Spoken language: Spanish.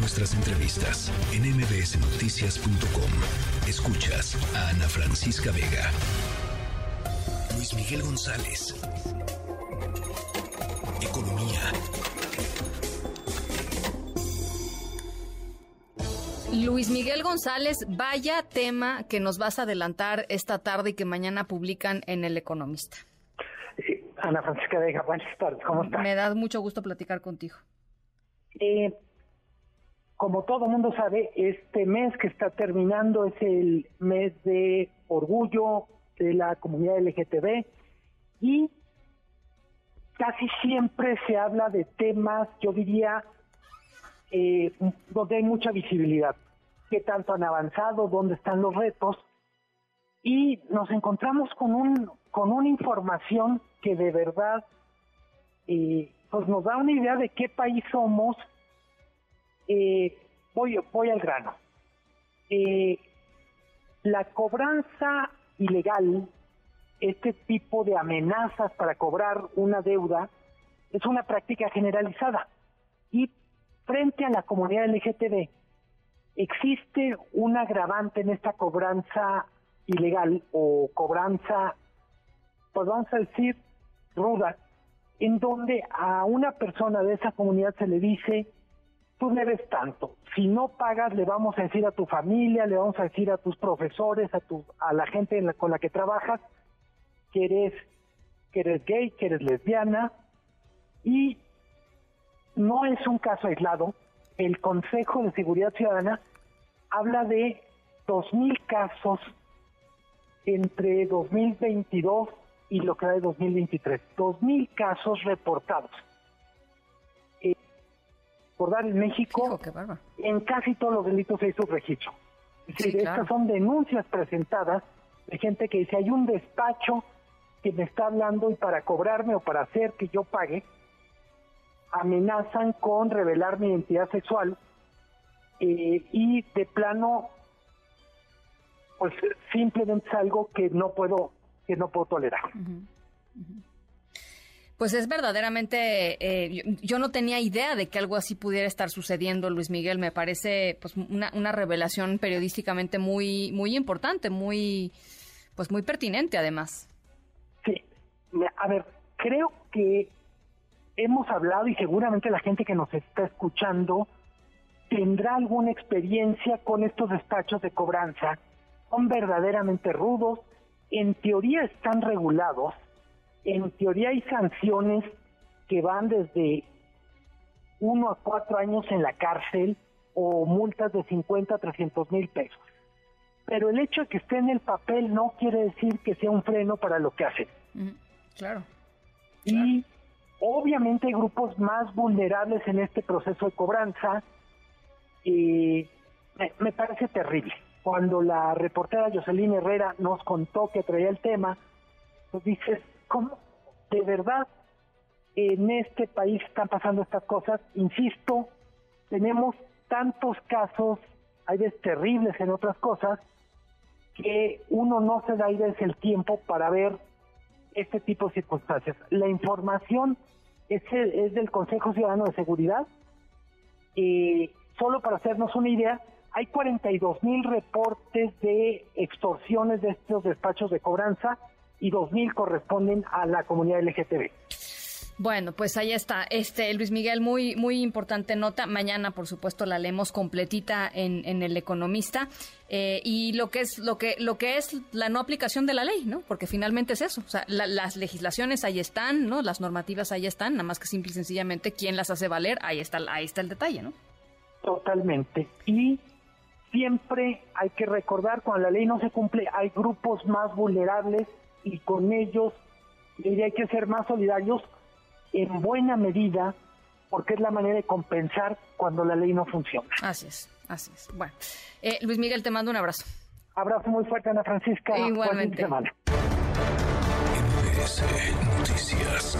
nuestras entrevistas en mbsnoticias.com. Escuchas a Ana Francisca Vega. Luis Miguel González. Economía. Luis Miguel González, vaya tema que nos vas a adelantar esta tarde y que mañana publican en El Economista. Ana Francisca Vega, buenas tardes, ¿cómo estás? Me da mucho gusto platicar contigo. Eh, como todo mundo sabe, este mes que está terminando es el mes de orgullo de la comunidad LGTB y casi siempre se habla de temas, yo diría, eh, donde hay mucha visibilidad, qué tanto han avanzado, dónde están los retos, y nos encontramos con un con una información que de verdad eh, pues nos da una idea de qué país somos. Eh, voy, al grano. Eh, la cobranza ilegal, este tipo de amenazas para cobrar una deuda, es una práctica generalizada. Y frente a la comunidad LGTB, existe un agravante en esta cobranza ilegal o cobranza pues vamos a decir, ruda, en donde a una persona de esa comunidad se le dice, tú debes tanto, si no pagas le vamos a decir a tu familia, le vamos a decir a tus profesores, a, tu, a la gente con la que trabajas, que eres, que eres gay, que eres lesbiana, y no es un caso aislado, el Consejo de Seguridad Ciudadana habla de 2.000 casos entre 2022 y lo que da de 2023. 2.000 casos reportados. Eh, por dar en México, en casi todos los delitos hay subregistro. Es decir, estas son denuncias presentadas de gente que dice, hay un despacho que me está hablando y para cobrarme o para hacer que yo pague, amenazan con revelar mi identidad sexual eh, y de plano, pues simplemente es algo que no puedo que no puedo tolerar. Pues es verdaderamente, eh, yo, no tenía idea de que algo así pudiera estar sucediendo, Luis Miguel. Me parece pues una, revelación periodísticamente muy, muy importante, muy, pues muy pertinente además. Sí, a ver, creo que hemos hablado y seguramente la gente que nos está escuchando tendrá alguna experiencia con estos despachos de cobranza. Son verdaderamente rudos, en teoría están regulados, en teoría hay sanciones que van desde uno a cuatro años en la cárcel o multas de 50 a 300 mil pesos. Pero el hecho de que esté en el papel no quiere decir que sea un freno para lo que hacen. claro. Y obviamente hay grupos más vulnerables en este proceso de cobranza. y me parece terrible cuando la reportera Jocelyn Herrera nos contó que traía el tema, pues dices, ¿cómo de verdad en este país están pasando estas cosas? Insisto, tenemos tantos casos, hay terribles en otras cosas, que uno no se da ahí el tiempo para ver este tipo de circunstancias. La información es, del Consejo Ciudadano de Seguridad, y solo para hacernos una idea, hay 42 mil reportes de extorsiones de estos despachos de cobranza y 2 mil corresponden a la comunidad LGTB. Bueno, pues ahí está. Este Luis Miguel, muy muy importante nota. Mañana, por supuesto, la leemos completita en, en el Economista eh, y lo que es lo que lo que es la no aplicación de la ley, ¿no? Porque finalmente es eso. O sea, las legislaciones ahí están, ¿no? Las normativas ahí están, nada más que simple y sencillamente quién las hace valer. Ahí está ahí está el detalle, ¿no? Totalmente. Y siempre hay que recordar, cuando la ley no se cumple, hay grupos más vulnerables y con ellos hay que ser más solidarios en buena medida porque es la manera de compensar cuando la ley no funciona. Así es, así es. Bueno, eh, Luis Miguel, te mando un abrazo. Abrazo muy fuerte, Ana Francisca. Igualmente. Noticias.